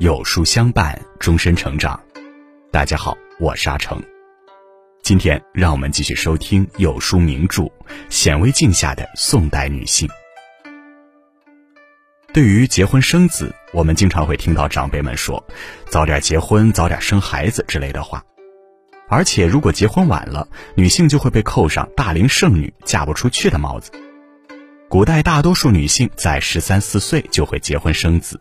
有书相伴，终身成长。大家好，我是阿成。今天让我们继续收听有书名著《显微镜下的宋代女性》。对于结婚生子，我们经常会听到长辈们说：“早点结婚，早点生孩子”之类的话。而且，如果结婚晚了，女性就会被扣上“大龄剩女”、嫁不出去的帽子。古代大多数女性在十三四岁就会结婚生子，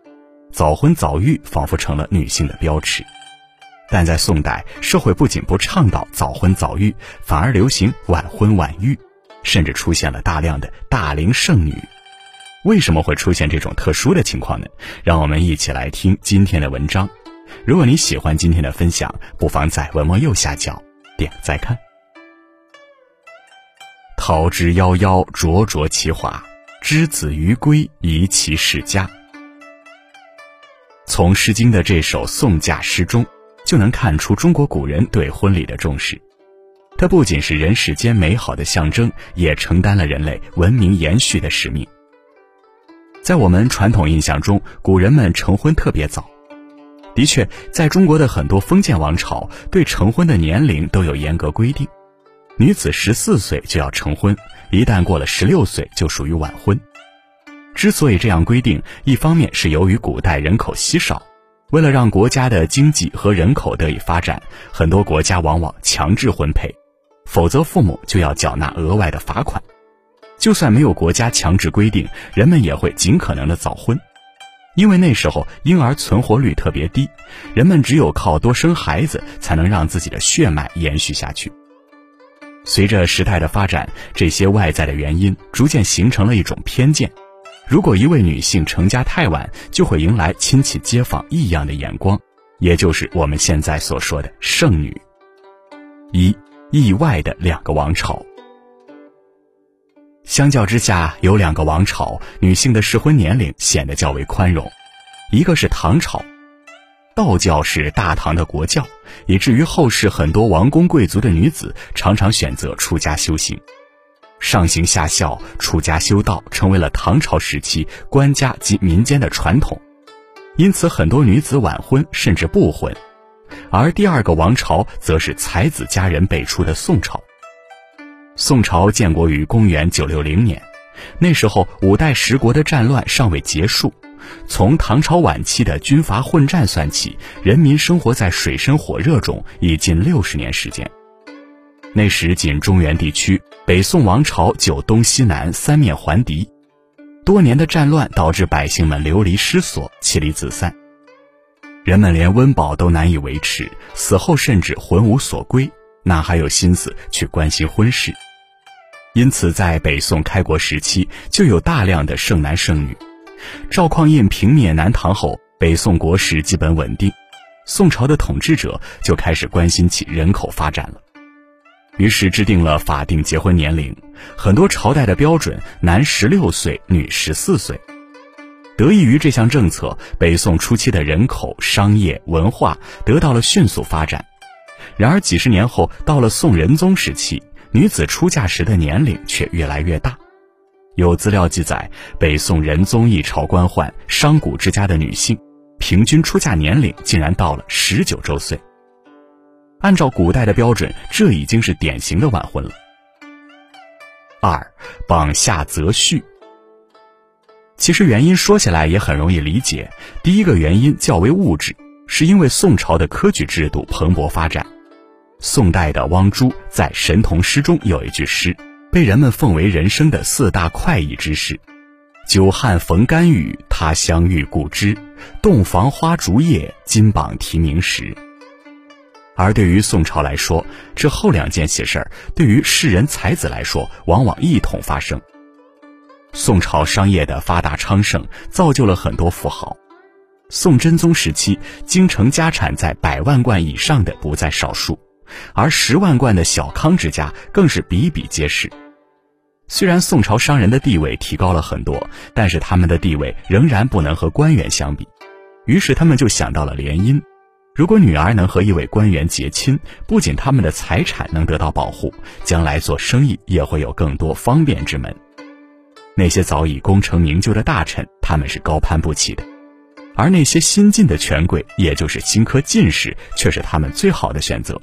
早婚早育仿佛成了女性的标尺。但在宋代，社会不仅不倡导早婚早育，反而流行晚婚晚育，甚至出现了大量的大龄剩女。为什么会出现这种特殊的情况呢？让我们一起来听今天的文章。如果你喜欢今天的分享，不妨在文末右下角点再看。桃之夭夭，灼灼其华；之子于归，宜其室家。从《诗经》的这首送嫁诗中，就能看出中国古人对婚礼的重视。它不仅是人世间美好的象征，也承担了人类文明延续的使命。在我们传统印象中，古人们成婚特别早。的确，在中国的很多封建王朝，对成婚的年龄都有严格规定，女子十四岁就要成婚，一旦过了十六岁就属于晚婚。之所以这样规定，一方面是由于古代人口稀少，为了让国家的经济和人口得以发展，很多国家往往强制婚配，否则父母就要缴纳额外的罚款。就算没有国家强制规定，人们也会尽可能的早婚，因为那时候婴儿存活率特别低，人们只有靠多生孩子才能让自己的血脉延续下去。随着时代的发展，这些外在的原因逐渐形成了一种偏见：如果一位女性成家太晚，就会迎来亲戚街坊异样的眼光，也就是我们现在所说的剩女。一意外的两个王朝。相较之下，有两个王朝女性的适婚年龄显得较为宽容，一个是唐朝，道教是大唐的国教，以至于后世很多王公贵族的女子常常选择出家修行，上行下效，出家修道成为了唐朝时期官家及民间的传统，因此很多女子晚婚甚至不婚，而第二个王朝则是才子佳人辈出的宋朝。宋朝建国于公元九六零年，那时候五代十国的战乱尚未结束。从唐朝晚期的军阀混战算起，人民生活在水深火热中已近六十年时间。那时仅中原地区，北宋王朝就东西南三面环敌，多年的战乱导致百姓们流离失所、妻离子散，人们连温饱都难以维持，死后甚至魂无所归，哪还有心思去关心婚事？因此，在北宋开国时期，就有大量的剩男剩女。赵匡胤平灭南唐后，北宋国势基本稳定，宋朝的统治者就开始关心起人口发展了，于是制定了法定结婚年龄，很多朝代的标准，男十六岁，女十四岁。得益于这项政策，北宋初期的人口、商业、文化得到了迅速发展。然而几十年后，到了宋仁宗时期。女子出嫁时的年龄却越来越大，有资料记载，北宋仁宗一朝官宦商贾之家的女性，平均出嫁年龄竟然到了十九周岁。按照古代的标准，这已经是典型的晚婚了。二，榜下择婿。其实原因说起来也很容易理解，第一个原因较为物质，是因为宋朝的科举制度蓬勃发展。宋代的汪洙在《神童诗》中有一句诗，被人们奉为人生的四大快意之事：“久旱逢甘雨，他乡遇故知。洞房花烛夜，金榜题名时。”而对于宋朝来说，这后两件喜事儿，对于世人才子来说，往往一同发生。宋朝商业的发达昌盛，造就了很多富豪。宋真宗时期，京城家产在百万贯以上的不在少数。而十万贯的小康之家更是比比皆是。虽然宋朝商人的地位提高了很多，但是他们的地位仍然不能和官员相比。于是他们就想到了联姻。如果女儿能和一位官员结亲，不仅他们的财产能得到保护，将来做生意也会有更多方便之门。那些早已功成名就的大臣，他们是高攀不起的。而那些新晋的权贵，也就是新科进士，却是他们最好的选择。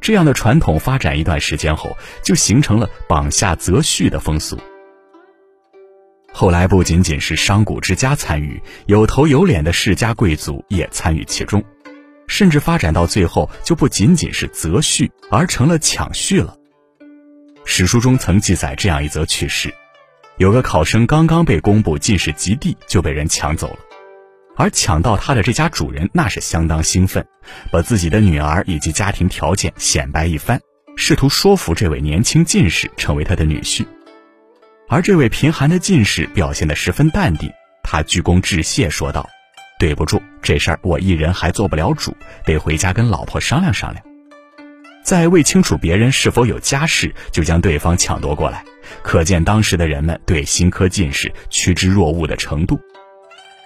这样的传统发展一段时间后，就形成了榜下择婿的风俗。后来不仅仅是商贾之家参与，有头有脸的世家贵族也参与其中，甚至发展到最后，就不仅仅是择婿，而成了抢婿了。史书中曾记载这样一则趣事：有个考生刚刚被公布进士及第，就被人抢走了。而抢到他的这家主人那是相当兴奋，把自己的女儿以及家庭条件显摆一番，试图说服这位年轻进士成为他的女婿。而这位贫寒的进士表现得十分淡定，他鞠躬致谢说道：“对不住，这事儿我一人还做不了主，得回家跟老婆商量商量。”在未清楚别人是否有家室，就将对方抢夺过来，可见当时的人们对新科进士趋之若鹜的程度。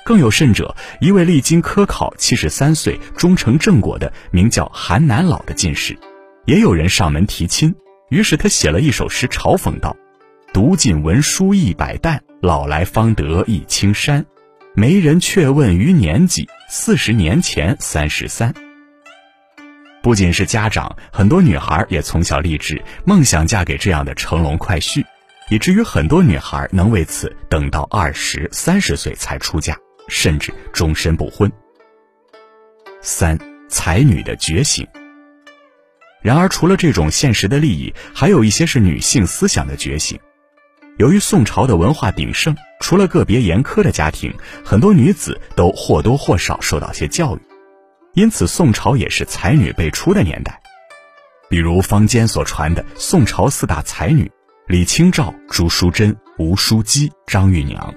更有甚者，一位历经科考、七十三岁、终成正果的名叫韩南老的进士，也有人上门提亲。于是他写了一首诗，嘲讽道：“读尽文书一百担，老来方得一青衫。没人却问余年纪，四十年前三十三。”不仅是家长，很多女孩也从小立志，梦想嫁给这样的乘龙快婿，以至于很多女孩能为此等到二十三十岁才出嫁。甚至终身不婚。三才女的觉醒。然而，除了这种现实的利益，还有一些是女性思想的觉醒。由于宋朝的文化鼎盛，除了个别严苛的家庭，很多女子都或多或少受到些教育，因此宋朝也是才女辈出的年代。比如坊间所传的宋朝四大才女：李清照、朱淑珍、吴淑姬、张玉娘。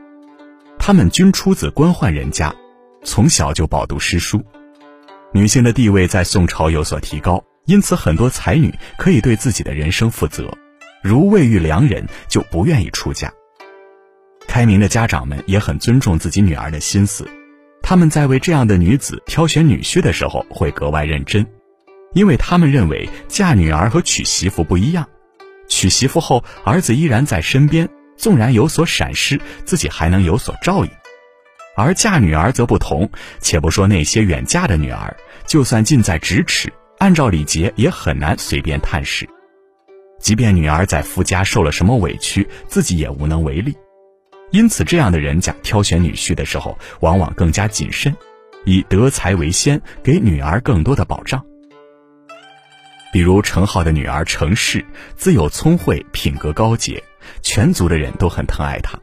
她们均出自官宦人家，从小就饱读诗书，女性的地位在宋朝有所提高，因此很多才女可以对自己的人生负责，如未遇良人就不愿意出嫁。开明的家长们也很尊重自己女儿的心思，他们在为这样的女子挑选女婿的时候会格外认真，因为他们认为嫁女儿和娶媳妇不一样，娶媳妇后儿子依然在身边。纵然有所闪失，自己还能有所照应；而嫁女儿则不同。且不说那些远嫁的女儿，就算近在咫尺，按照礼节也很难随便探视。即便女儿在夫家受了什么委屈，自己也无能为力。因此，这样的人家挑选女婿的时候，往往更加谨慎，以德才为先，给女儿更多的保障。比如程浩的女儿程氏，自幼聪慧，品格高洁。全族的人都很疼爱她，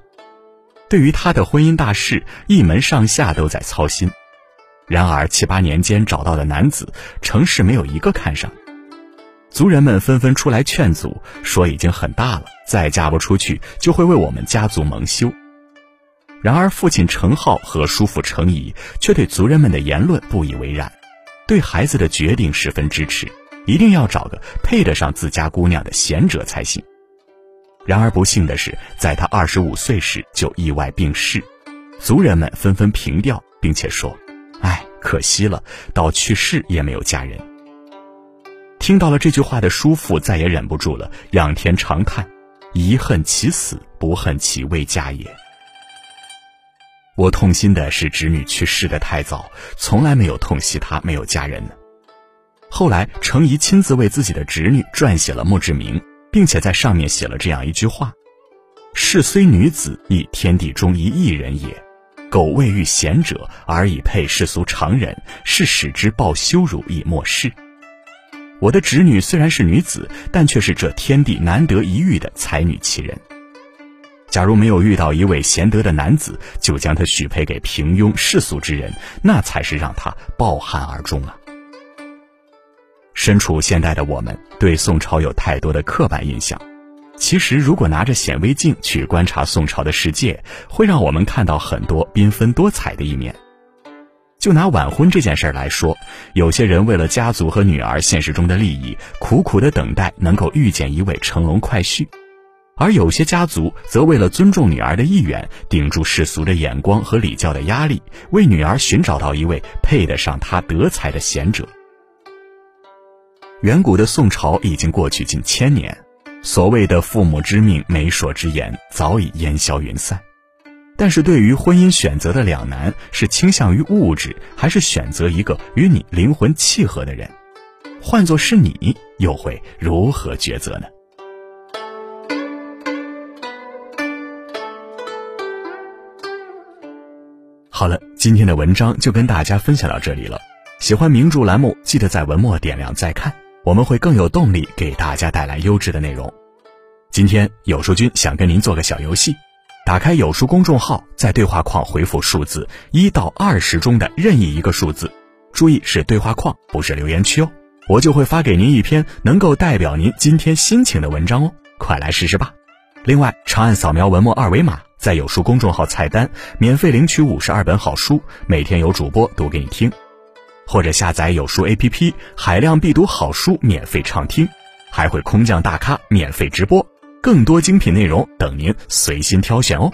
对于她的婚姻大事，一门上下都在操心。然而七八年间找到的男子，程氏没有一个看上。族人们纷纷出来劝阻，说已经很大了，再嫁不出去就会为我们家族蒙羞。然而父亲程颢和叔父程颐却对族人们的言论不以为然，对孩子的决定十分支持，一定要找个配得上自家姑娘的贤者才行。然而不幸的是，在他二十五岁时就意外病逝，族人们纷纷凭吊，并且说：“哎，可惜了，到去世也没有嫁人。”听到了这句话的叔父再也忍不住了，仰天长叹：“遗恨其死，不恨其未嫁也。”我痛心的是侄女去世的太早，从来没有痛惜她没有嫁人。后来，程颐亲自为自己的侄女撰写了墓志铭。并且在上面写了这样一句话：“士虽女子，亦天地中一异人也。苟未遇贤者，而以配世俗常人，是使之报羞辱以莫视。”我的侄女虽然是女子，但却是这天地难得一遇的才女奇人。假如没有遇到一位贤德的男子，就将她许配给平庸世俗之人，那才是让她抱憾而终啊！身处现代的我们，对宋朝有太多的刻板印象。其实，如果拿着显微镜去观察宋朝的世界，会让我们看到很多缤纷多彩的一面。就拿晚婚这件事儿来说，有些人为了家族和女儿现实中的利益，苦苦的等待能够遇见一位乘龙快婿；而有些家族则为了尊重女儿的意愿，顶住世俗的眼光和礼教的压力，为女儿寻找到一位配得上她德才的贤者。远古的宋朝已经过去近千年，所谓的父母之命、媒妁之言早已烟消云散。但是对于婚姻选择的两难，是倾向于物质，还是选择一个与你灵魂契合的人？换作是你，又会如何抉择呢？好了，今天的文章就跟大家分享到这里了。喜欢名著栏目，记得在文末点亮再看，我们会更有动力给大家带来优质的内容。今天有书君想跟您做个小游戏。打开有书公众号，在对话框回复数字一到二十中的任意一个数字，注意是对话框，不是留言区哦。我就会发给您一篇能够代表您今天心情的文章哦，快来试试吧。另外，长按扫描文末二维码，在有书公众号菜单免费领取五十二本好书，每天有主播读给你听，或者下载有书 APP，海量必读好书免费畅听，还会空降大咖免费直播。更多精品内容等您随心挑选哦！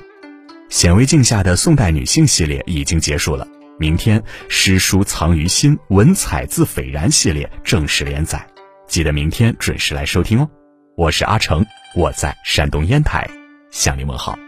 显微镜下的宋代女性系列已经结束了，明天诗书藏于心，文采自斐然系列正式连载，记得明天准时来收听哦！我是阿成，我在山东烟台，向您问好。